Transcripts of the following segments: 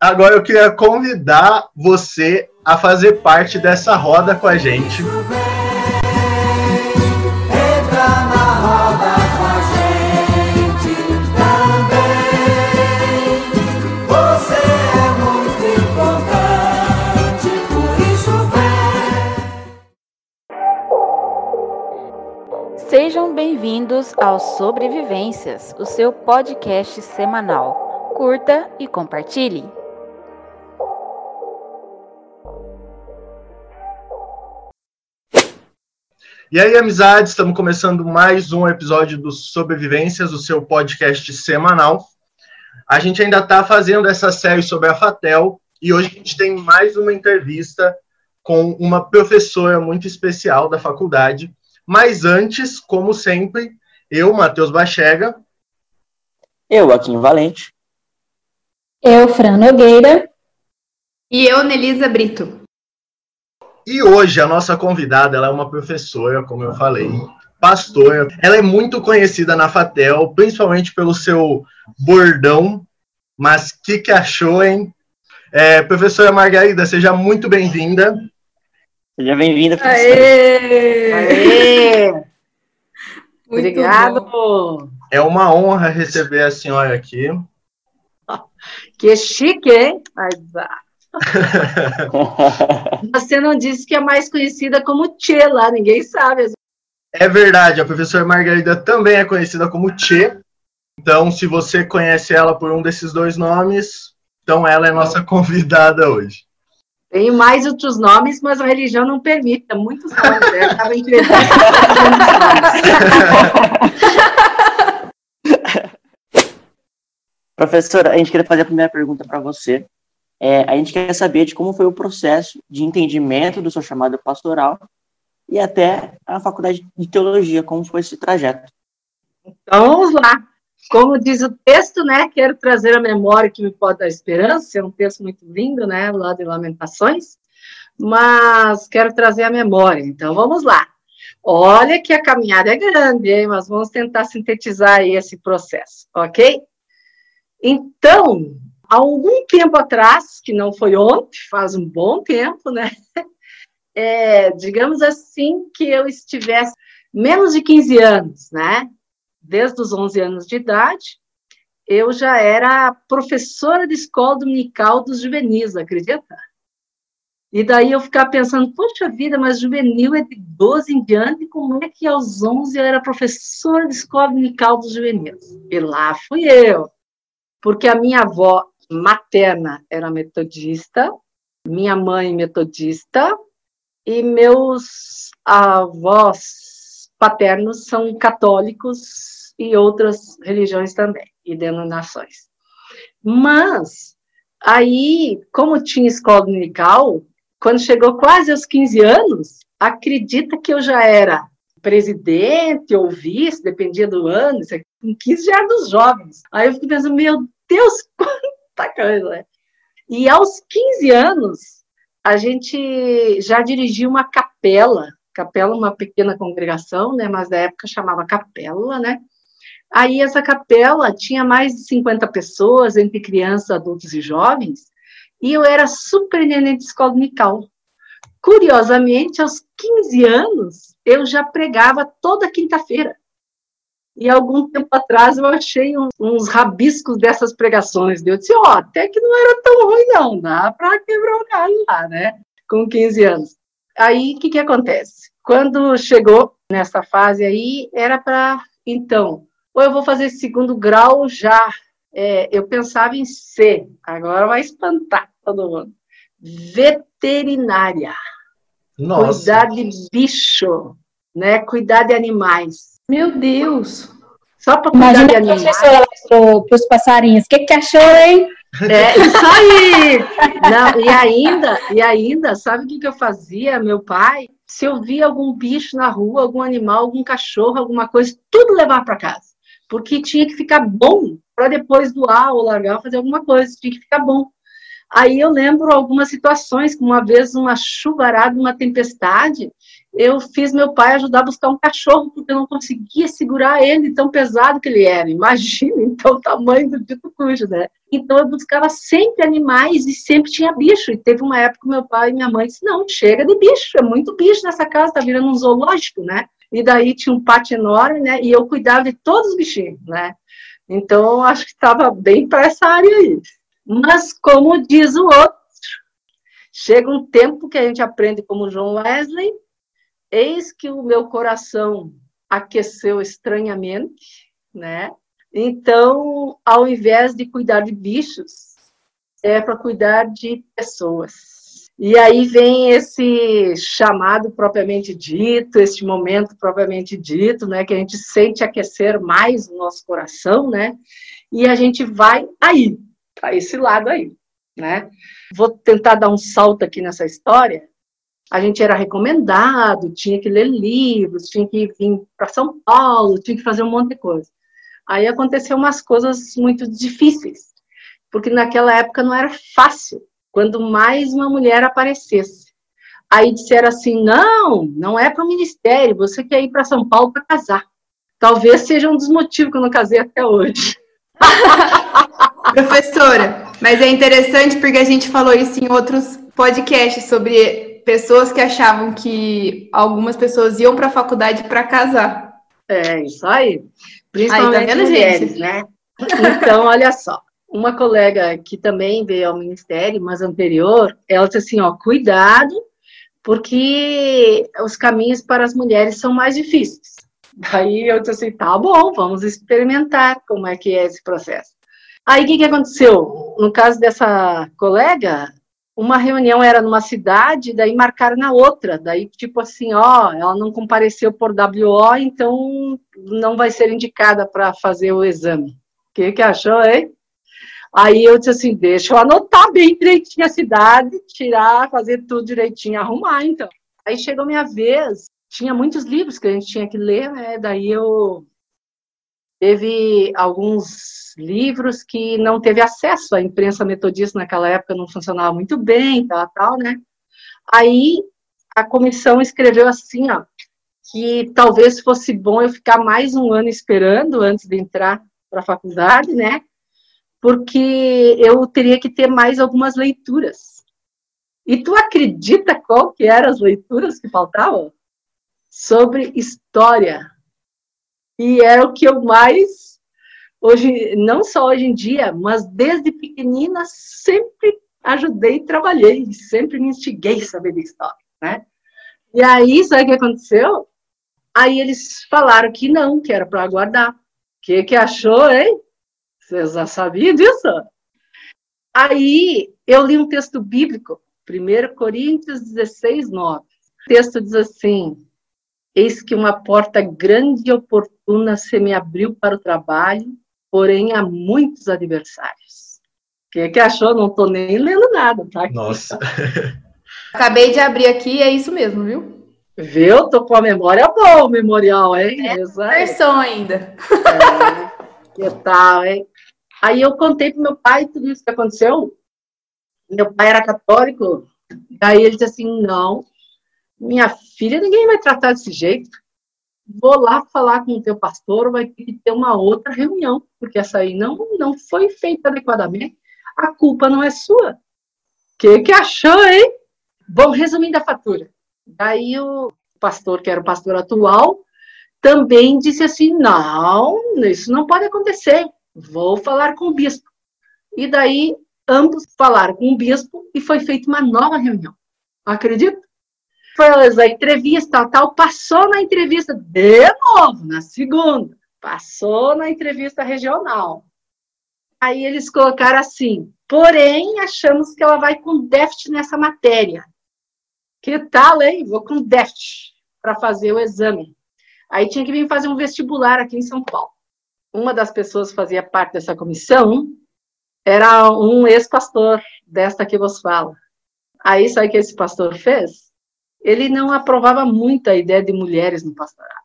Agora eu queria convidar você a fazer parte dessa roda com a gente. Sejam bem-vindos ao Sobrevivências, o seu podcast semanal. Curta e compartilhe. E aí, amizades, estamos começando mais um episódio do Sobrevivências, o seu podcast semanal. A gente ainda está fazendo essa série sobre a Fatel e hoje a gente tem mais uma entrevista com uma professora muito especial da faculdade, mas antes, como sempre, eu, Matheus Bachega. Eu, Aquim Valente. Eu, Fran Nogueira. E eu, Nelisa Brito. E hoje a nossa convidada, ela é uma professora, como eu falei, pastora. Ela é muito conhecida na Fatel, principalmente pelo seu bordão. Mas que que achou, hein? É, professora Margarida, seja muito bem-vinda. Seja bem-vinda, Aê! Aê! Obrigado! Bom. É uma honra receber a senhora aqui. Que chique, hein? Você não disse que é mais conhecida como Tchê lá, ninguém sabe. É verdade, a professora Margarida também é conhecida como Tchê. Então, se você conhece ela por um desses dois nomes, então ela é nossa convidada hoje. Tem mais outros nomes, mas a religião não permite. Muitos nomes. Né? Estava inventando Professora, a gente queria fazer a primeira pergunta para você. É, a gente quer saber de como foi o processo de entendimento do seu chamado pastoral e até a faculdade de teologia, como foi esse trajeto. Então, vamos lá. Como diz o texto, né? Quero trazer a memória que me pode dar esperança. É um texto muito lindo, né? Lá de Lamentações. Mas quero trazer a memória. Então, vamos lá. Olha que a caminhada é grande, hein? Mas vamos tentar sintetizar aí esse processo, ok? Então, há algum tempo atrás, que não foi ontem, faz um bom tempo, né? É, digamos assim, que eu estivesse menos de 15 anos, né? Desde os 11 anos de idade, eu já era professora de escola dominical dos juvenis, acredita? E daí eu ficava pensando, poxa vida, mas juvenil é de 12 em diante, como é que aos 11 eu era professora de escola dominical dos juvenis? E lá fui eu, porque a minha avó materna era metodista, minha mãe metodista, e meus avós paternos são católicos e outras religiões também, e denominações. Mas, aí, como tinha escola dominical, quando chegou quase aos 15 anos, acredita que eu já era presidente ou vice, dependia do ano, com 15 já era dos jovens. Aí eu fico pensando, meu Deus, quanta coisa, né? E aos 15 anos, a gente já dirigiu uma capela, capela uma pequena congregação, né, mas na época chamava capela, né? Aí essa capela tinha mais de 50 pessoas, entre crianças, adultos e jovens, e eu era superintendente de escola dominical. Curiosamente, aos 15 anos, eu já pregava toda quinta-feira. E algum tempo atrás eu achei uns, uns rabiscos dessas pregações. Eu disse, ó, oh, até que não era tão ruim, não, dá para quebrar o galho lá, né? Com 15 anos. Aí, o que, que acontece? Quando chegou nessa fase aí, era para, então, ou eu vou fazer segundo grau já. É, eu pensava em C, agora vai espantar todo mundo. Veterinária. Nossa. Cuidar de bicho, né? Cuidar de animais. Meu Deus! Só para cuidar Imagina de a animais. professora lá pro, pros passarinhos. O que, que achou, hein? É isso aí! Não, e ainda, e ainda, sabe o que, que eu fazia? Meu pai, se eu via algum bicho na rua, algum animal, algum cachorro, alguma coisa, tudo levar para casa. Porque tinha que ficar bom para depois doar ou largar fazer alguma coisa, tinha que ficar bom. Aí eu lembro algumas situações, como uma vez uma chuvarada, uma tempestade, eu fiz meu pai ajudar a buscar um cachorro, porque eu não conseguia segurar ele, tão pesado que ele era. Imagina, então, o tamanho do dito cujo, né? Então, eu buscava sempre animais e sempre tinha bicho. E teve uma época que meu pai e minha mãe disse, não, chega de bicho, é muito bicho nessa casa, tá virando um zoológico, né? E daí tinha um pátio enorme, né? E eu cuidava de todos os bichinhos, né? Então, acho que estava bem para essa área aí. Mas, como diz o outro, chega um tempo que a gente aprende como João Wesley, Eis que o meu coração aqueceu estranhamente, né? Então, ao invés de cuidar de bichos, é para cuidar de pessoas. E aí vem esse chamado propriamente dito, este momento propriamente dito, né, que a gente sente aquecer mais o nosso coração, né? E a gente vai aí, para esse lado aí, né? Vou tentar dar um salto aqui nessa história, a gente era recomendado, tinha que ler livros, tinha que vir para São Paulo, tinha que fazer um monte de coisa. Aí aconteceu umas coisas muito difíceis, porque naquela época não era fácil, quando mais uma mulher aparecesse. Aí disseram assim: não, não é para o ministério, você quer ir para São Paulo para casar. Talvez seja um dos motivos que eu não casei até hoje. Professora, mas é interessante porque a gente falou isso em outros podcasts sobre pessoas que achavam que algumas pessoas iam para a faculdade para casar. É, isso aí. Principalmente aí, tá vendo, mulheres, gente? né? Então, olha só. Uma colega que também veio ao ministério, mas anterior, ela disse assim, ó, cuidado, porque os caminhos para as mulheres são mais difíceis. Daí eu disse assim, tá bom, vamos experimentar como é que é esse processo. Aí o que, que aconteceu? No caso dessa colega, uma reunião era numa cidade, daí marcaram na outra, daí tipo assim, ó, ela não compareceu por WO, então não vai ser indicada para fazer o exame. O que que achou, hein? Aí eu disse assim, deixa eu anotar bem direitinho a cidade, tirar, fazer tudo direitinho, arrumar, então. Aí chegou minha vez, tinha muitos livros que a gente tinha que ler, né? Daí eu teve alguns livros que não teve acesso à imprensa metodista naquela época, não funcionava muito bem, tal, tal, né? Aí a comissão escreveu assim, ó, que talvez fosse bom eu ficar mais um ano esperando antes de entrar para a faculdade, né? Porque eu teria que ter mais algumas leituras. E tu acredita qual que eram as leituras que faltavam? Sobre história e é o que eu mais hoje, não só hoje em dia, mas desde pequenina sempre ajudei trabalhei, sempre me instiguei a saber de história, né? E aí, sabe o que aconteceu? Aí eles falaram que não, que era para aguardar. Que, que achou, hein? Vocês já sabiam disso? Aí eu li um texto bíblico, 1 Coríntios 16, 9. O texto diz assim: Eis que uma porta grande e oportuna se me abriu para o trabalho, porém há muitos adversários. O que, que achou? Não estou nem lendo nada, tá? Aqui, Nossa. Tá? Acabei de abrir aqui, é isso mesmo, viu? Viu? Tô com a memória boa, o memorial, hein? É versão ainda. É, que tal, hein? Aí eu contei pro meu pai tudo isso que aconteceu. Meu pai era católico. Daí ele disse assim: não, minha filha, ninguém vai tratar desse jeito. Vou lá falar com o teu pastor, vai ter que ter uma outra reunião, porque essa aí não, não foi feita adequadamente. A culpa não é sua. Que, que achou, hein? Bom, resumindo a fatura. Daí o pastor, que era o pastor atual, também disse assim: não, isso não pode acontecer. Vou falar com o bispo. E daí ambos falaram com o bispo e foi feita uma nova reunião. Acredita? Fez a entrevista, tal, passou na entrevista de novo, na segunda, passou na entrevista regional. Aí eles colocaram assim, porém, achamos que ela vai com déficit nessa matéria. Que tal, hein? Vou com déficit para fazer o exame. Aí tinha que vir fazer um vestibular aqui em São Paulo. Uma das pessoas que fazia parte dessa comissão era um ex-pastor desta que vos fala. Aí, sabe o que esse pastor fez? Ele não aprovava muito a ideia de mulheres no pastorado.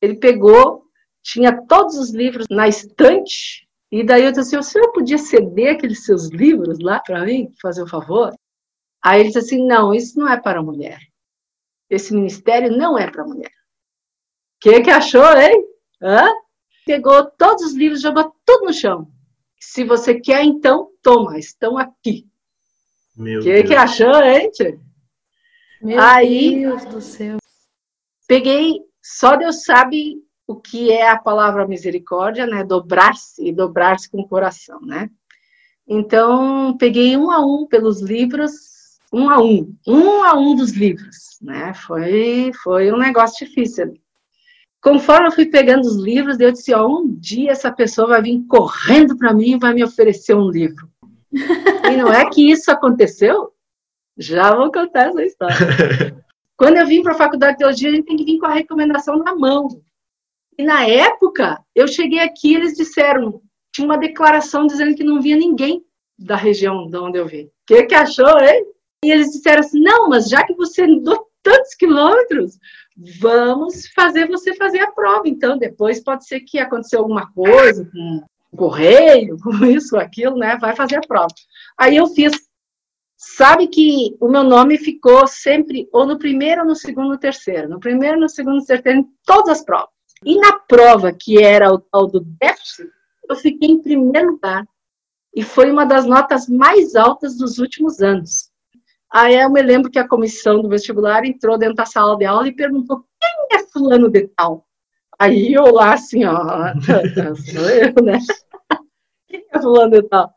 Ele pegou, tinha todos os livros na estante E daí eu disse assim, o senhor podia ceder aqueles seus livros lá para mim, fazer o um favor? Aí ele disse assim, não, isso não é para mulher. Esse ministério não é para mulher. O que, achou, hein? Hã? Pegou todos os livros, jogou tudo no chão. Se você quer, então, toma, estão aqui. O que, que achou, hein, tia? Meu Aí, Deus do céu. Peguei, só Deus sabe o que é a palavra misericórdia, né? Dobrar-se e dobrar-se com o coração, né? Então, peguei um a um pelos livros, um a um, um a um dos livros, né? Foi, foi um negócio difícil. Conforme eu fui pegando os livros, eu disse: ó, um dia essa pessoa vai vir correndo para mim e vai me oferecer um livro. e não é que isso aconteceu? Já vou contar essa história. Quando eu vim para a faculdade de teologia, a gente tem que vir com a recomendação na mão. E na época, eu cheguei aqui, eles disseram, tinha uma declaração dizendo que não via ninguém da região de onde eu vim. O que, que achou, hein? E eles disseram assim: não, mas já que você andou tantos quilômetros, vamos fazer você fazer a prova. Então, depois pode ser que aconteceu alguma coisa com o correio, com isso, aquilo, né? Vai fazer a prova. Aí eu fiz. Sabe que o meu nome ficou sempre ou no primeiro, ou no segundo, ou terceiro. No primeiro, no segundo, no terceiro, em todas as provas. E na prova, que era o tal do déficit, eu fiquei em primeiro lugar. E foi uma das notas mais altas dos últimos anos. Aí eu me lembro que a comissão do vestibular entrou dentro da sala de aula e perguntou: quem é fulano de tal? Aí eu lá assim, ó, sou eu, né? Quem é fulano de tal?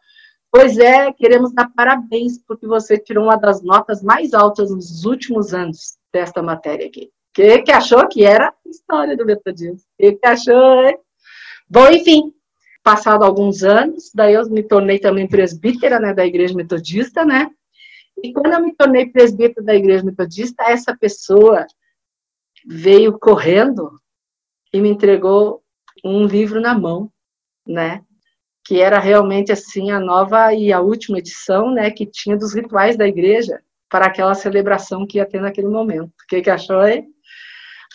Pois é, queremos dar parabéns porque você tirou uma das notas mais altas nos últimos anos desta matéria aqui. Que, que achou que era história do metodismo? Que, que achou, hein? Bom, enfim, passado alguns anos, daí eu me tornei também presbítera, né, da igreja metodista, né? E quando eu me tornei presbítera da igreja metodista, essa pessoa veio correndo e me entregou um livro na mão, né? Que era realmente assim a nova e a última edição, né? Que tinha dos rituais da igreja para aquela celebração que ia ter naquele momento. O que, que achou aí?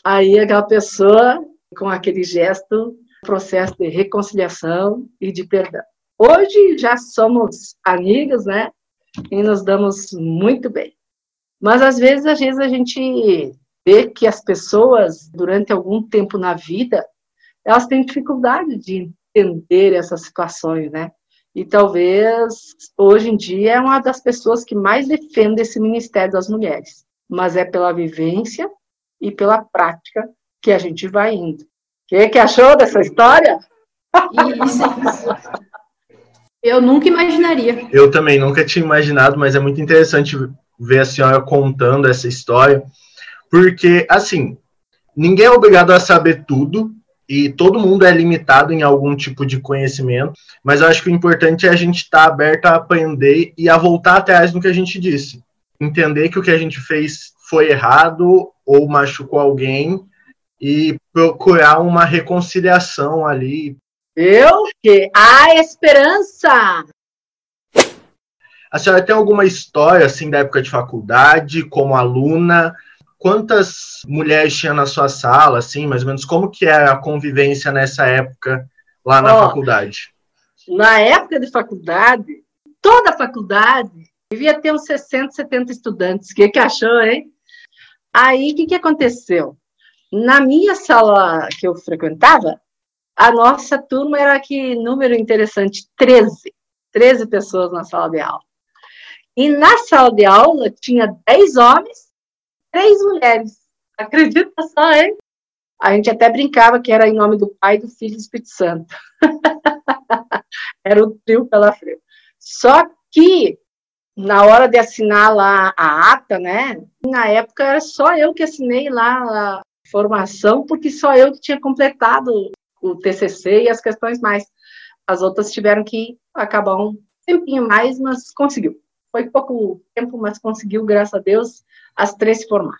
Aí aquela pessoa, com aquele gesto, processo de reconciliação e de perdão. Hoje já somos amigas, né? E nos damos muito bem. Mas às vezes, às vezes a gente vê que as pessoas, durante algum tempo na vida, elas têm dificuldade de entender essas situações, né? E talvez hoje em dia é uma das pessoas que mais defende esse ministério das mulheres. Mas é pela vivência e pela prática que a gente vai indo. O que, que achou dessa história? Isso. Eu nunca imaginaria. Eu também nunca tinha imaginado, mas é muito interessante ver a senhora contando essa história, porque, assim, ninguém é obrigado a saber tudo, e todo mundo é limitado em algum tipo de conhecimento, mas eu acho que o importante é a gente estar tá aberto a aprender e a voltar atrás no que a gente disse. Entender que o que a gente fez foi errado ou machucou alguém e procurar uma reconciliação ali. Eu que a esperança. A senhora tem alguma história assim da época de faculdade, como aluna? Quantas mulheres tinha na sua sala, assim, mais ou menos? Como que era a convivência nessa época lá na oh, faculdade? Na época de faculdade, toda a faculdade devia ter uns 60, 70 estudantes. O que, que achou, hein? Aí, o que, que aconteceu? Na minha sala que eu frequentava, a nossa turma era que número interessante, 13. 13 pessoas na sala de aula. E na sala de aula tinha 10 homens, 3 mulheres. Acredita só, hein? A gente até brincava que era em nome do Pai, do Filho e do Espírito Santo. era o trio pela frente. Só que na hora de assinar lá a ata, né? Na época era só eu que assinei lá a formação, porque só eu que tinha completado o TCC e as questões mais. As outras tiveram que acabar um tempinho mais, mas conseguiu. Foi pouco tempo, mas conseguiu, graças a Deus, as três se formar.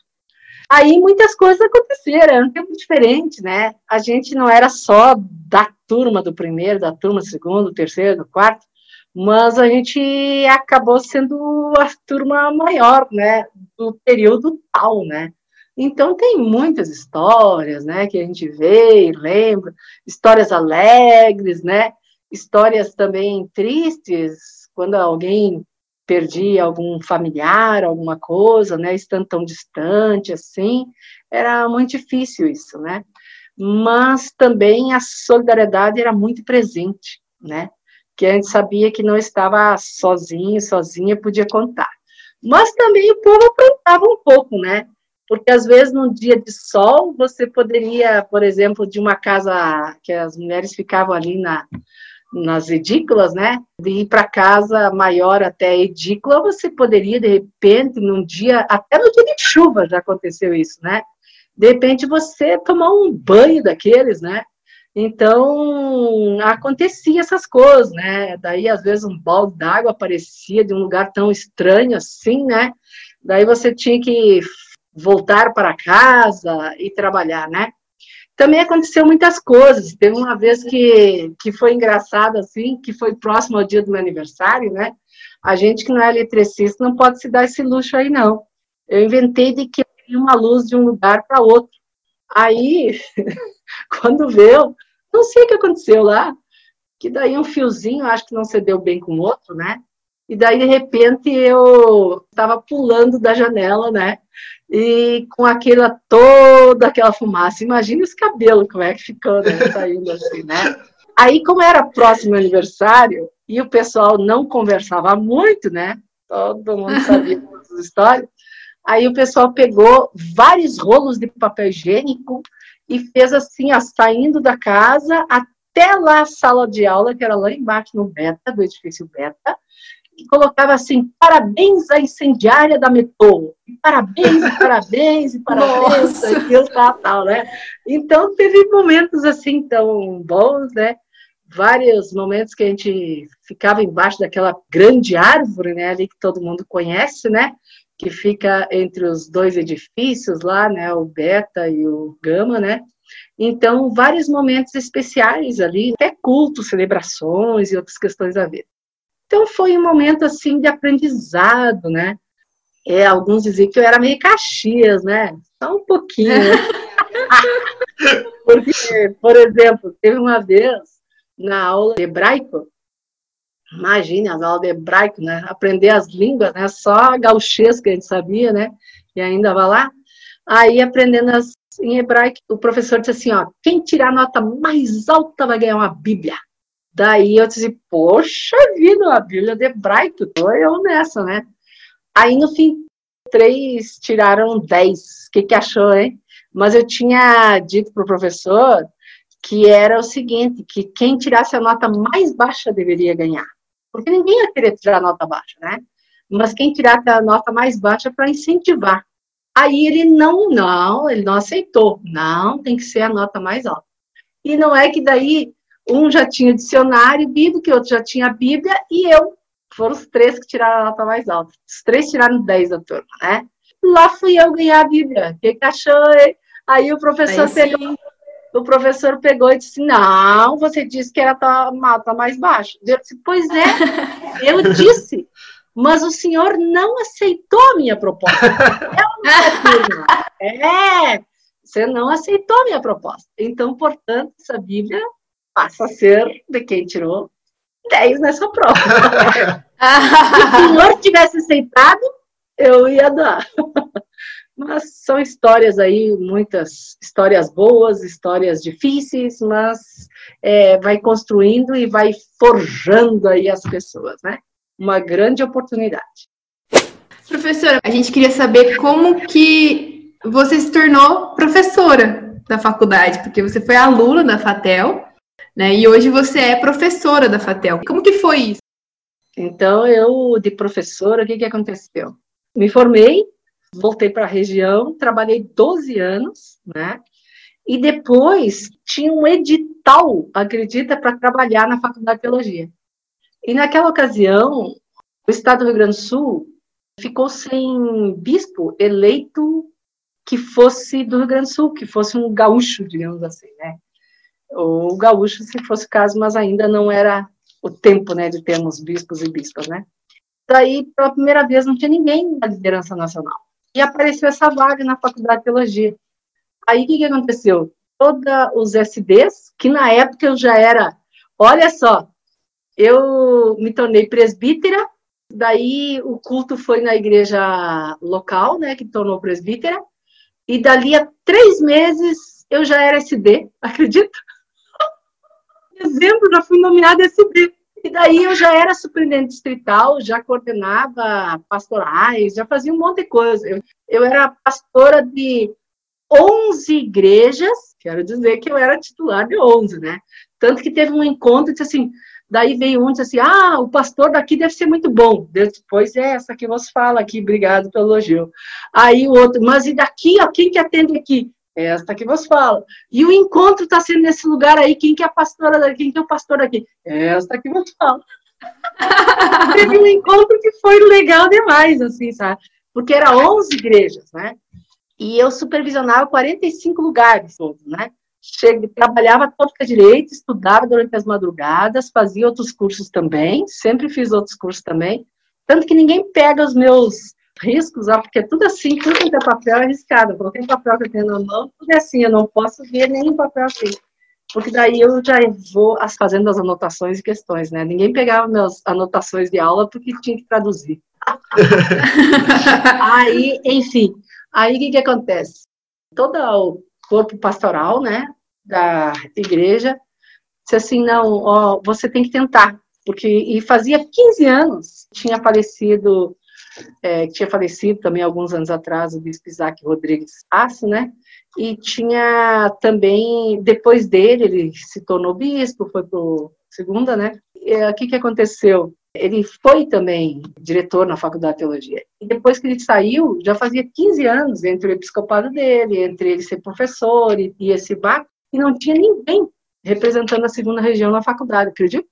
Aí muitas coisas aconteceram, era um tempo diferente, né? A gente não era só da turma do primeiro, da turma do segundo, do terceiro, do quarto, mas a gente acabou sendo a turma maior, né, do período tal, né. Então tem muitas histórias, né, que a gente vê e lembra, histórias alegres, né, histórias também tristes, quando alguém perdia algum familiar, alguma coisa, né, estando tão distante assim, era muito difícil isso, né? Mas também a solidariedade era muito presente, né? Que a gente sabia que não estava sozinho, sozinha, podia contar. Mas também o povo aprontava um pouco, né? Porque às vezes num dia de sol você poderia, por exemplo, de uma casa que as mulheres ficavam ali na, nas edículas, né? De ir para casa maior até a edícula, você poderia de repente num dia, até no dia de chuva já aconteceu isso, né? De repente você tomar um banho daqueles, né? Então, acontecia essas coisas, né? Daí, às vezes, um balde d'água aparecia de um lugar tão estranho assim, né? Daí você tinha que voltar para casa e trabalhar, né? Também aconteceu muitas coisas. Teve uma vez que, que foi engraçado, assim, que foi próximo ao dia do meu aniversário, né? A gente que não é eletricista não pode se dar esse luxo aí, não. Eu inventei de que uma luz de um lugar para outro. Aí, quando veio, não sei o que aconteceu lá, que daí um fiozinho, acho que não cedeu bem com o outro, né? E daí, de repente, eu estava pulando da janela, né? E com aquela, toda aquela fumaça. Imagina os cabelos, como é que ficou, né? Saindo assim, né? Aí, como era próximo aniversário, e o pessoal não conversava muito, né? Todo mundo sabia as histórias. Aí o pessoal pegou vários rolos de papel higiênico e fez assim, ó, saindo da casa até lá a sala de aula, que era lá embaixo no Beta, do edifício Beta, e colocava assim, parabéns à incendiária da metrô, parabéns, parabéns, e parabéns, aquilo, tal, tal, né? Então, teve momentos assim tão bons, né? Vários momentos que a gente ficava embaixo daquela grande árvore, né, ali que todo mundo conhece, né? que fica entre os dois edifícios lá, né, o Beta e o Gama, né? Então, vários momentos especiais ali, até cultos, celebrações e outras questões a ver. Então, foi um momento, assim, de aprendizado, né? É, alguns diziam que eu era meio Caxias, né? Só um pouquinho. Porque, por exemplo, teve uma vez, na aula de hebraico, Imagine as aulas de hebraico, né? Aprender as línguas, né? Só gauchês que a gente sabia, né? E ainda vai lá. Aí, aprendendo as, em hebraico, o professor disse assim, ó, quem tirar a nota mais alta vai ganhar uma Bíblia. Daí eu disse, poxa vida, a Bíblia de hebraico, tô eu nessa, né? Aí, no fim, três tiraram dez. O que, que achou, hein? Mas eu tinha dito para o professor que era o seguinte, que quem tirasse a nota mais baixa deveria ganhar porque ninguém ia querer tirar nota baixa, né? Mas quem tirar a nota mais baixa para incentivar. Aí ele não, não, ele não aceitou. Não, tem que ser a nota mais alta. E não é que daí um já tinha dicionário bíblico, que outro já tinha Bíblia, e eu. Foram os três que tiraram a nota mais alta. Os três tiraram 10 da turma, né? Lá fui eu ganhar a Bíblia. O que, que achou? Aí o professor Aí, pegou, o professor pegou e disse: Não, você disse que era a mata mais baixa. Eu disse: Pois é, eu disse, mas o senhor não aceitou a minha proposta. É, você não aceitou a minha proposta. Então, portanto, essa Bíblia passa a ser de quem tirou 10 nessa prova. Se o senhor tivesse aceitado, eu ia dar. Mas são histórias aí, muitas histórias boas, histórias difíceis, mas é, vai construindo e vai forjando aí as pessoas, né? Uma grande oportunidade. Professora, a gente queria saber como que você se tornou professora da faculdade, porque você foi aluna da FATEL, né? E hoje você é professora da FATEL. Como que foi isso? Então, eu, de professora, o que, que aconteceu? Me formei voltei para a região, trabalhei 12 anos, né? E depois tinha um edital, acredita, para trabalhar na Faculdade de Teologia. E naquela ocasião, o Estado do Rio Grande do Sul ficou sem bispo eleito que fosse do Rio Grande do Sul, que fosse um gaúcho, digamos assim, né? O gaúcho, se fosse o caso, mas ainda não era o tempo, né, de termos bispos e bispas, né? Daí, pela primeira vez, não tinha ninguém na liderança nacional e apareceu essa vaga na faculdade de teologia. Aí o que, que aconteceu? Todos os SDs, que na época eu já era, olha só, eu me tornei presbítera, daí o culto foi na igreja local, né, que tornou presbítera, e dali a três meses eu já era SD, acredita? Em dezembro já fui nomeada SD. E daí eu já era superintendente distrital, já coordenava pastorais, já fazia um monte de coisa. Eu, eu era pastora de 11 igrejas, quero dizer que eu era titular de 11, né? Tanto que teve um encontro e disse assim, daí veio um e disse assim, ah, o pastor daqui deve ser muito bom. Depois é essa que você fala aqui, obrigado pelo elogio. Aí o outro, mas e daqui, ó, quem que atende aqui? Esta que vos fala. E o encontro está sendo nesse lugar aí. Quem que é a pastora daqui? Quem que é o pastor aqui? Esta que vos fala. Teve um encontro que foi legal demais, assim, sabe? Porque era 11 igrejas, né? E eu supervisionava 45 lugares todos, né? Cheguei, trabalhava a direito, estudava durante as madrugadas, fazia outros cursos também, sempre fiz outros cursos também. Tanto que ninguém pega os meus riscos, ó, porque tudo assim, tudo que tem papel é arriscado. Qualquer papel que eu tenho na mão, tudo é assim, eu não posso ver nenhum papel assim. Porque daí eu já vou fazendo as anotações e questões, né? Ninguém pegava minhas anotações de aula porque tinha que traduzir. aí, enfim, aí o que, que acontece? Todo o corpo pastoral, né, da igreja, disse assim, não, ó, você tem que tentar, porque, e fazia 15 anos, tinha falecido é, que tinha falecido também alguns anos atrás, o bispo Isaac Rodrigues Aço, né? E tinha também, depois dele, ele se tornou bispo, foi para segunda, né? E, o que, que aconteceu? Ele foi também diretor na Faculdade de Teologia. E depois que ele saiu, já fazia 15 anos entre o episcopado dele, entre ele ser professor e, e esse bar, e não tinha ninguém representando a segunda região na faculdade, acredita?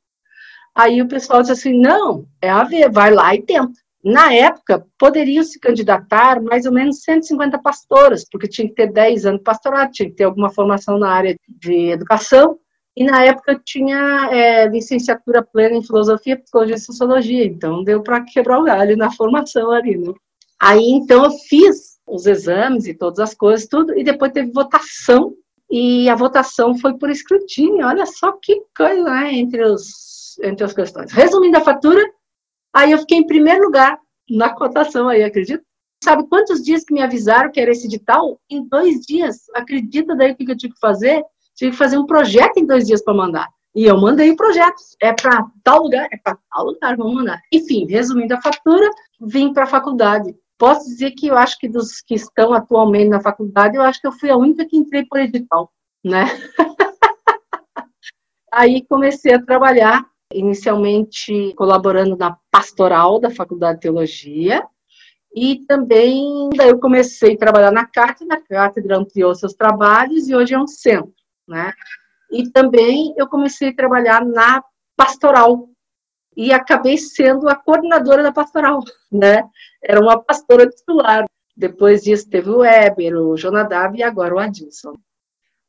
Aí o pessoal disse assim: não, é a ver, vai lá e tenta. Na época, poderiam se candidatar mais ou menos 150 pastoras, porque tinha que ter 10 anos de pastorado, tinha que ter alguma formação na área de educação, e na época tinha é, licenciatura plena em filosofia, psicologia e sociologia, então deu para quebrar o galho na formação ali, né? Aí então eu fiz os exames e todas as coisas, tudo, e depois teve votação, e a votação foi por escrutínio, olha só que coisa, né, entre, os, entre as questões. Resumindo a fatura, Aí eu fiquei em primeiro lugar na cotação aí, acredita? Sabe quantos dias que me avisaram que era esse edital? Em dois dias. Acredita daí o que eu tive que fazer? Tive que fazer um projeto em dois dias para mandar. E eu mandei o projeto. É para tal lugar, é para tal lugar, vamos mandar. Enfim, resumindo a fatura, vim para a faculdade. Posso dizer que eu acho que dos que estão atualmente na faculdade, eu acho que eu fui a única que entrei por edital, né? Aí comecei a trabalhar inicialmente colaborando na pastoral da Faculdade de Teologia, e também daí eu comecei a trabalhar na cátedra, a cátedra ampliou seus trabalhos e hoje é um centro, né? E também eu comecei a trabalhar na pastoral e acabei sendo a coordenadora da pastoral, né? Era uma pastora titular. Depois disso teve o Weber, o Jonadab e agora o Adilson.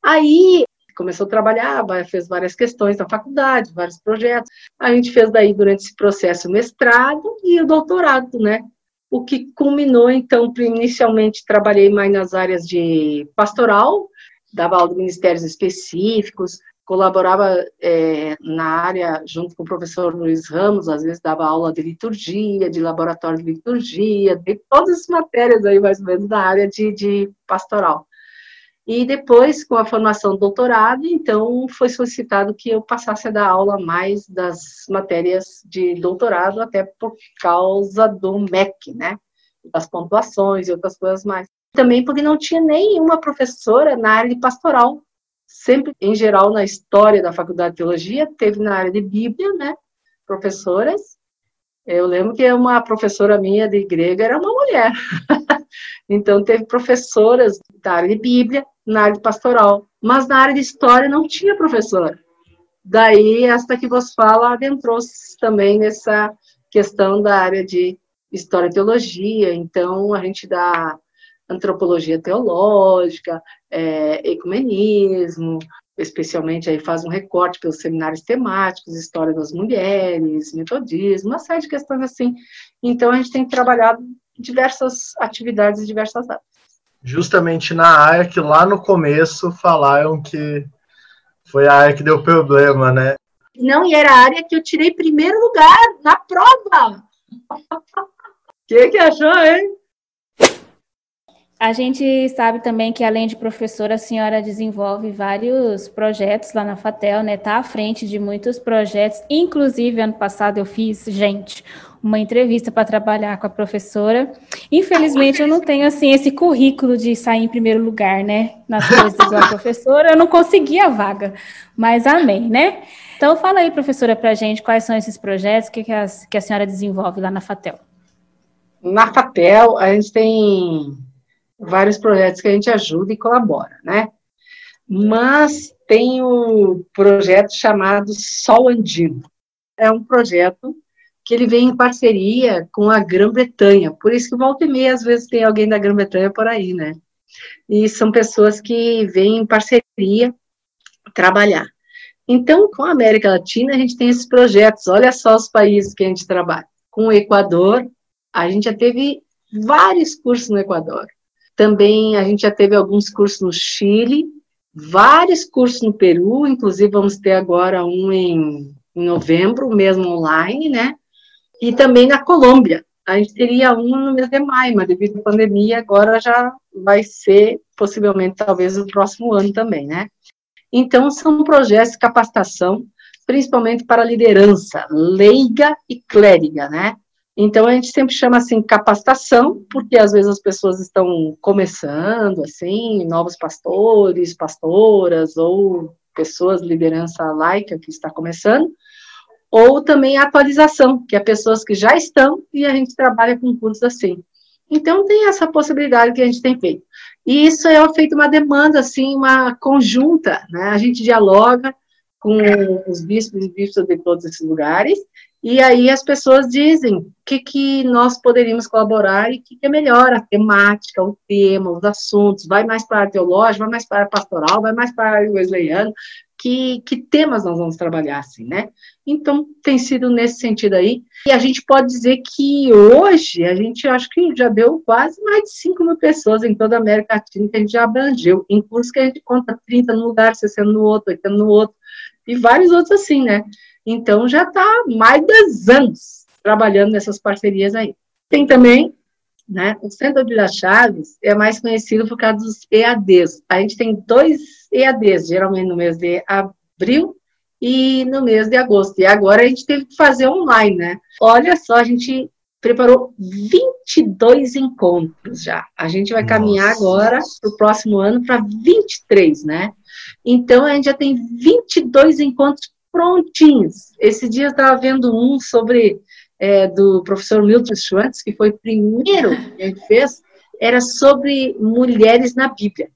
Aí começou a trabalhar, fez várias questões na faculdade, vários projetos. A gente fez daí durante esse processo o mestrado e o doutorado, né? O que culminou, então, inicialmente trabalhei mais nas áreas de pastoral, dava aula de ministérios específicos, colaborava é, na área junto com o professor Luiz Ramos, às vezes dava aula de liturgia, de laboratório de liturgia, de todas as matérias aí mais ou menos da área de, de pastoral. E depois, com a formação do doutorado, então foi solicitado que eu passasse a dar aula mais das matérias de doutorado, até por causa do MEC, né? Das pontuações e outras coisas mais. Também porque não tinha nenhuma professora na área de pastoral. Sempre, em geral, na história da Faculdade de Teologia, teve na área de Bíblia, né? Professoras. Eu lembro que uma professora minha de grega era uma mulher. então, teve professoras da área de Bíblia, na área de pastoral, mas na área de história não tinha professor. Daí, esta que vos fala adentrou-se também nessa questão da área de história e teologia, então a gente dá antropologia teológica, é, ecumenismo, especialmente aí faz um recorte pelos seminários temáticos, história das mulheres, metodismo, uma série de questões assim. Então a gente tem trabalhado diversas atividades e diversas áreas justamente na área que lá no começo falaram que foi a área que deu problema, né? Não, e era a área que eu tirei primeiro lugar na prova. O que, que achou, hein? A gente sabe também que, além de professora, a senhora desenvolve vários projetos lá na Fatel, né? Está à frente de muitos projetos. Inclusive, ano passado eu fiz, gente, uma entrevista para trabalhar com a professora. Infelizmente, eu não tenho, assim, esse currículo de sair em primeiro lugar, né? Nas coisas igual a professora. Eu não consegui a vaga, mas amém, né? Então, fala aí, professora, para a gente quais são esses projetos que, que, que a senhora desenvolve lá na Fatel. Na Fatel, a gente tem vários projetos que a gente ajuda e colabora, né? Mas tem o projeto chamado Sol Andino. É um projeto que ele vem em parceria com a Grã-Bretanha, por isso que volta e meia, às vezes, tem alguém da Grã-Bretanha por aí, né? E são pessoas que vêm em parceria trabalhar. Então, com a América Latina, a gente tem esses projetos, olha só os países que a gente trabalha. Com o Equador, a gente já teve vários cursos no Equador. Também a gente já teve alguns cursos no Chile, vários cursos no Peru, inclusive vamos ter agora um em, em novembro, mesmo online, né? E também na Colômbia. A gente teria um no mês de maio, mas devido à pandemia, agora já vai ser, possivelmente, talvez, o próximo ano também, né? Então, são projetos de capacitação, principalmente para liderança leiga e clériga, né? Então, a gente sempre chama assim capacitação, porque às vezes as pessoas estão começando, assim, novos pastores, pastoras, ou pessoas de liderança laica que está começando, ou também atualização, que é pessoas que já estão e a gente trabalha com cursos assim. Então, tem essa possibilidade que a gente tem feito. E isso é feito uma demanda, assim, uma conjunta, né? A gente dialoga com os bispos e bispos de todos esses lugares, e aí as pessoas dizem o que, que nós poderíamos colaborar e o que, que é melhor, a temática, o tema, os assuntos, vai mais para a teológica, vai mais para a pastoral, vai mais para o wesleyano, que, que temas nós vamos trabalhar assim, né? Então, tem sido nesse sentido aí. E a gente pode dizer que hoje, a gente acho que já deu quase mais de 5 mil pessoas em toda a América Latina que a gente já abrangeu, em cursos que a gente conta 30 num lugar, 60 no outro, 80 no outro, e vários outros assim, né? Então já está mais de 10 anos trabalhando nessas parcerias aí. Tem também, né, o Centro de Vila Chaves é mais conhecido por causa dos EADs. A gente tem dois EADs, geralmente no mês de abril e no mês de agosto. E agora a gente teve que fazer online, né? Olha só, a gente preparou 22 encontros já. A gente vai caminhar Nossa. agora para o próximo ano para 23, né? Então a gente já tem 22 encontros prontinhos. Esse dia eu estava vendo um sobre é, do professor Milton Schwantz, que foi o primeiro que a gente fez, era sobre mulheres na Bíblia.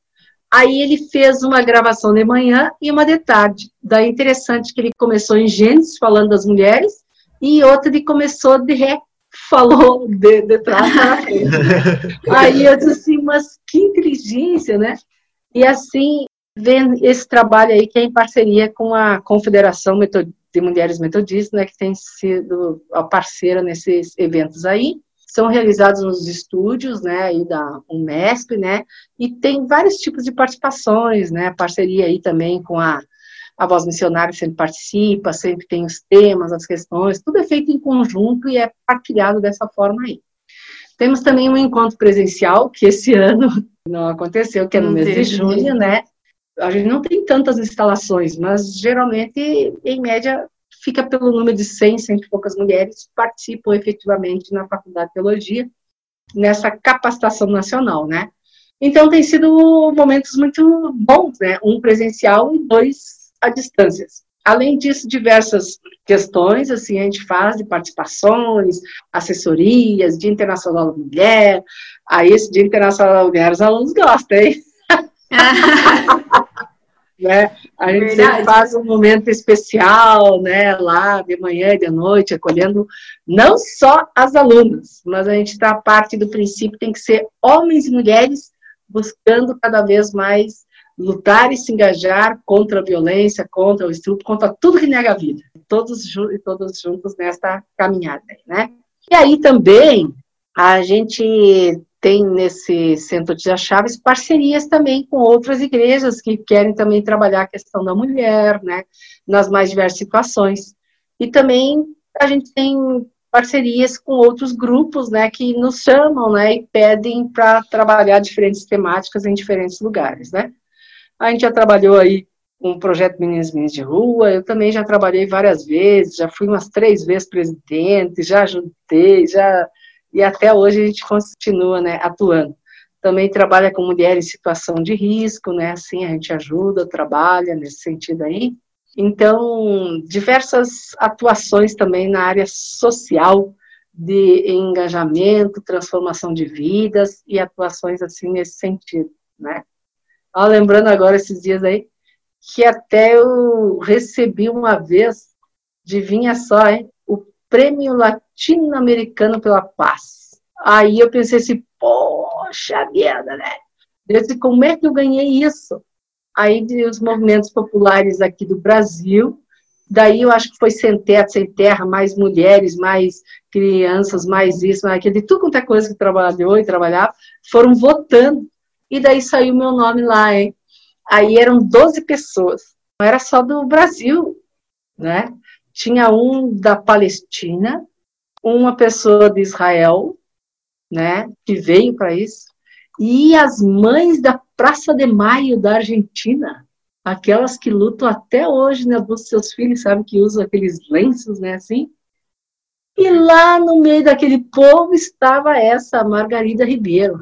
Aí ele fez uma gravação de manhã e uma de tarde. Daí interessante que ele começou em Gênesis, falando das mulheres, e outra ele começou de ré, falou de, de trás para frente. Aí eu disse assim, mas que inteligência, né? E assim, vendo esse trabalho aí que é em parceria com a Confederação de Mulheres Metodistas, né, que tem sido a parceira nesses eventos aí. São realizados nos estúdios, né, aí da Unesp, né, e tem vários tipos de participações, né, parceria aí também com a a voz missionária sempre participa, sempre tem os temas, as questões, tudo é feito em conjunto e é partilhado dessa forma aí. Temos também um encontro presencial, que esse ano não aconteceu, que é no mês de junho, né? a gente não tem tantas instalações, mas geralmente, em média, fica pelo número de 100, 100 e poucas mulheres participam efetivamente na Faculdade de Teologia, nessa capacitação nacional, né? Então, tem sido momentos muito bons, né? Um presencial e dois à distância. Além disso, diversas questões, assim, a gente faz de participações, assessorias, Dia Internacional da Mulher, aí esse Dia Internacional da Mulher os alunos gostam, hein? né? A gente sempre faz um momento especial, né, lá de manhã e de noite, acolhendo não só as alunas, mas a gente está parte do princípio tem que ser homens e mulheres buscando cada vez mais lutar e se engajar contra a violência, contra o estupro, contra tudo que nega a vida. Todos e todos juntos nesta caminhada, né? E aí também a gente tem nesse Centro de Chaves parcerias também com outras igrejas que querem também trabalhar a questão da mulher, né, nas mais diversas situações. E também a gente tem parcerias com outros grupos, né, que nos chamam, né, e pedem para trabalhar diferentes temáticas em diferentes lugares, né. A gente já trabalhou aí com um projeto Meninas Meninas de Rua, eu também já trabalhei várias vezes, já fui umas três vezes presidente, já ajudei, já e até hoje a gente continua, né, atuando. Também trabalha com mulheres em situação de risco, né, assim a gente ajuda, trabalha nesse sentido aí. Então, diversas atuações também na área social, de engajamento, transformação de vidas e atuações assim nesse sentido, né? Ah, lembrando agora esses dias aí, que até eu recebi uma vez, adivinha só, hein, Prêmio Latino-Americano pela Paz. Aí eu pensei assim, poxa merda, né? Eu disse, como é que eu ganhei isso? aí os movimentos populares aqui do Brasil, daí eu acho que foi sem teto, sem terra, mais mulheres, mais crianças, mais isso, mais aquilo, de tudo quanto é coisa que trabalhou e trabalhava, foram votando, e daí saiu meu nome lá, hein? Aí eram 12 pessoas, não era só do Brasil, né? Tinha um da Palestina, uma pessoa de Israel, né, que veio para isso, e as mães da Praça de Maio da Argentina, aquelas que lutam até hoje né, dos seus filhos, sabe, que usam aqueles lenços, né, assim. E lá no meio daquele povo estava essa Margarida Ribeiro.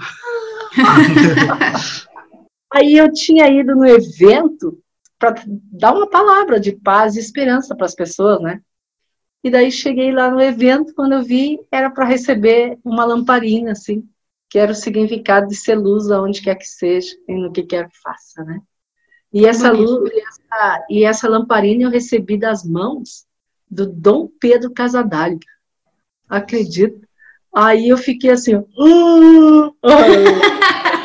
Aí eu tinha ido no evento para dar uma palavra de paz e esperança para as pessoas, né? E daí cheguei lá no evento, quando eu vi, era para receber uma lamparina, assim que era o significado de ser luz aonde quer que seja e no que quer que faça, né? E essa luz, e essa, e essa lamparina eu recebi das mãos do Dom Pedro Casadalho. Acredito. Aí eu fiquei assim, uh,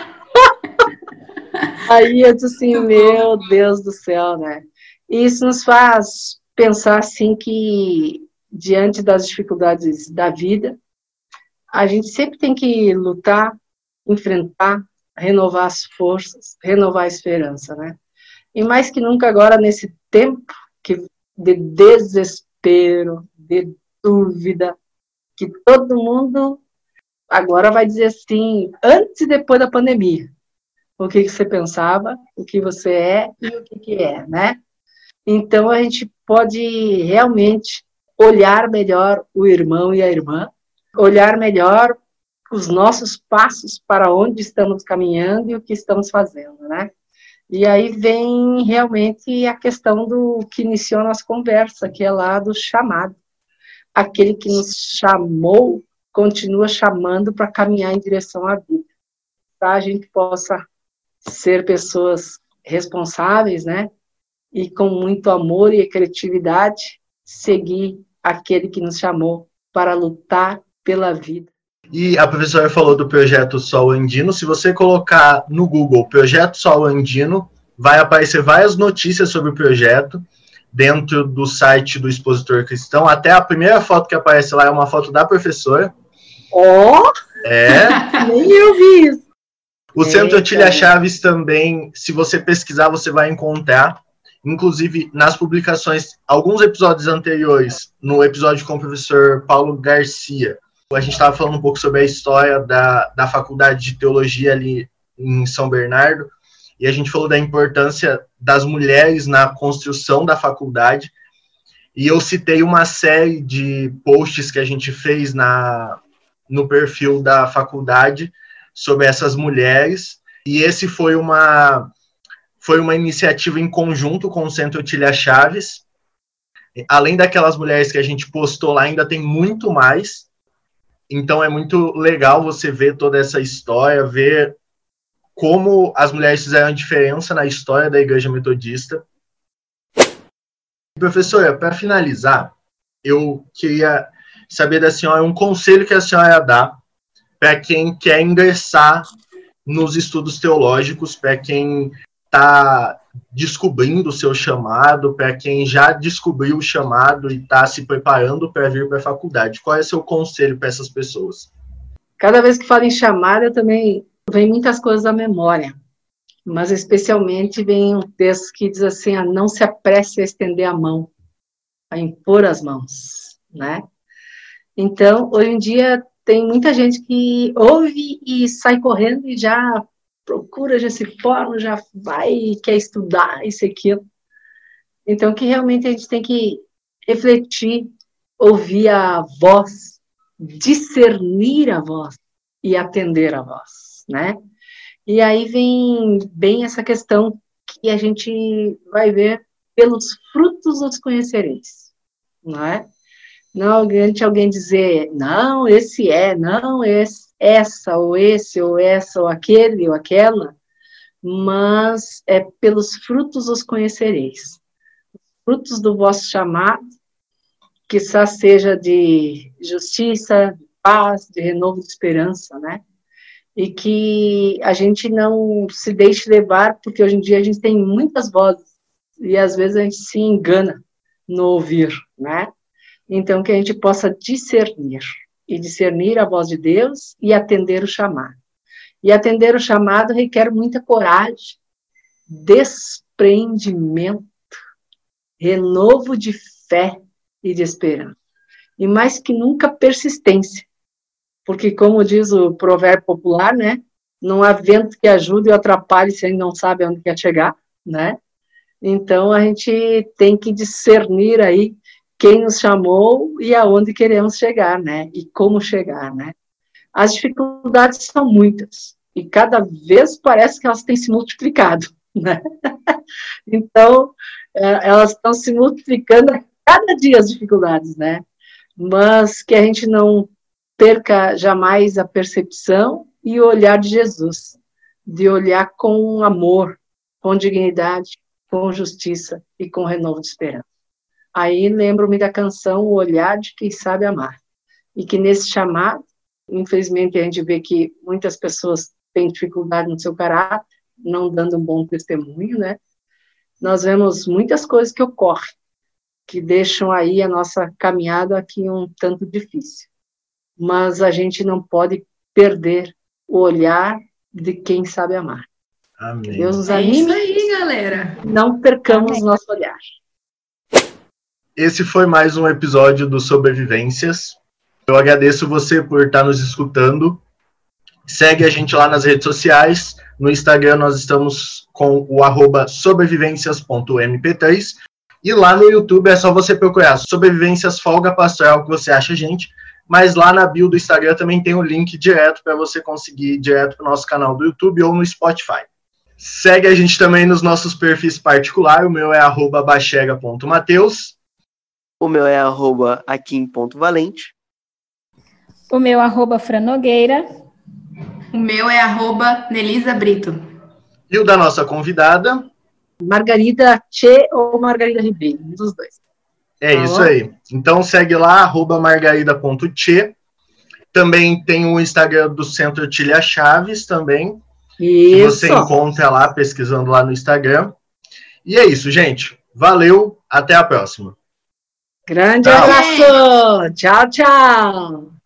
Aí eu disse assim, meu Deus do céu, né? E isso nos faz pensar assim que diante das dificuldades da vida, a gente sempre tem que lutar, enfrentar, renovar as forças, renovar a esperança, né? E mais que nunca agora nesse tempo que de desespero, de dúvida, que todo mundo agora vai dizer assim, antes e depois da pandemia, o que, que você pensava, o que você é e o que, que é, né? Então a gente pode realmente olhar melhor o irmão e a irmã, olhar melhor os nossos passos para onde estamos caminhando e o que estamos fazendo, né? E aí vem realmente a questão do que iniciou a nossa conversa, que é lá do chamado. Aquele que nos chamou continua chamando para caminhar em direção à vida. Para a gente possa ser pessoas responsáveis, né? E com muito amor e criatividade, seguir aquele que nos chamou para lutar pela vida. E a professora falou do projeto Sol Andino. Se você colocar no Google Projeto Sol Andino, vai aparecer várias notícias sobre o projeto dentro do site do expositor cristão. Até a primeira foto que aparece lá é uma foto da professora. Oh, é. Nem eu vi isso. O Centro Otília Chaves também, se você pesquisar, você vai encontrar. Inclusive, nas publicações, alguns episódios anteriores, no episódio com o professor Paulo Garcia, a gente estava falando um pouco sobre a história da, da faculdade de teologia ali em São Bernardo, e a gente falou da importância das mulheres na construção da faculdade. E eu citei uma série de posts que a gente fez na, no perfil da faculdade sobre essas mulheres. E esse foi uma, foi uma iniciativa em conjunto com o Centro Tilha Chaves. Além daquelas mulheres que a gente postou lá, ainda tem muito mais. Então é muito legal você ver toda essa história, ver como as mulheres fizeram diferença na história da Igreja Metodista. Professora, para finalizar, eu queria saber da senhora um conselho que a senhora dá para quem quer ingressar nos estudos teológicos, para quem está descobrindo o seu chamado, para quem já descobriu o chamado e está se preparando para vir para a faculdade? Qual é o seu conselho para essas pessoas? Cada vez que falo em chamada, também vem muitas coisas à memória, mas especialmente vem um texto que diz assim: a não se apresse a estender a mão, a impor as mãos, né? Então, hoje em dia tem muita gente que ouve e sai correndo e já procura, já se forma, já vai, quer estudar isso e aquilo. Então, que realmente a gente tem que refletir, ouvir a voz, discernir a voz e atender a voz, né? E aí vem bem essa questão que a gente vai ver pelos frutos os conhecereis, não é? Não adianta alguém dizer, não, esse é, não, esse, essa, ou esse, ou essa, ou aquele, ou aquela, mas é pelos frutos os conhecereis. Os frutos do vosso chamado, que só seja de justiça, de paz, de renovo de esperança, né? E que a gente não se deixe levar, porque hoje em dia a gente tem muitas vozes, e às vezes a gente se engana no ouvir, né? Então, que a gente possa discernir, e discernir a voz de Deus e atender o chamado. E atender o chamado requer muita coragem, desprendimento, renovo de fé e de esperança. E mais que nunca, persistência. Porque, como diz o provérbio popular, né? Não há vento que ajude ou atrapalhe se a gente não sabe onde quer chegar, né? Então, a gente tem que discernir aí quem nos chamou e aonde queremos chegar, né? E como chegar, né? As dificuldades são muitas e cada vez parece que elas têm se multiplicado, né? Então, é, elas estão se multiplicando a cada dia as dificuldades, né? Mas que a gente não perca jamais a percepção e o olhar de Jesus, de olhar com amor, com dignidade, com justiça e com renovo de esperança. Aí lembro-me da canção O Olhar de Quem Sabe Amar. E que nesse chamado, infelizmente a gente vê que muitas pessoas têm dificuldade no seu caráter, não dando um bom testemunho, né? Nós vemos muitas coisas que ocorrem, que deixam aí a nossa caminhada aqui um tanto difícil. Mas a gente não pode perder o olhar de quem sabe amar. Amém. Deus nos É anime. isso aí, galera. Não percamos Amém. nosso olhar. Esse foi mais um episódio do Sobrevivências. Eu agradeço você por estar nos escutando. Segue a gente lá nas redes sociais. No Instagram nós estamos com o arroba sobrevivências.mp3. E lá no YouTube é só você procurar Sobrevivências Folga Pastoral que você acha gente. Mas lá na bio do Instagram também tem o link direto para você conseguir ir direto para o nosso canal do YouTube ou no Spotify. Segue a gente também nos nossos perfis particulares. O meu é arroba bachega.mateus. O meu é arroba akim.valente. O meu arroba Franogueira. O meu é arroba Nelisa Brito. E o da nossa convidada. Margarida Che ou Margarida Ribeiro, um dos dois. É Tá isso aí. Então segue lá, arroba margarida.tche. Também tem o Instagram do Centro Tilha Chaves também. Que Isso. você encontra lá, pesquisando lá no Instagram. E é isso, gente. Valeu, até a próxima. Grande Tchau. abraço. Tchau, tchau.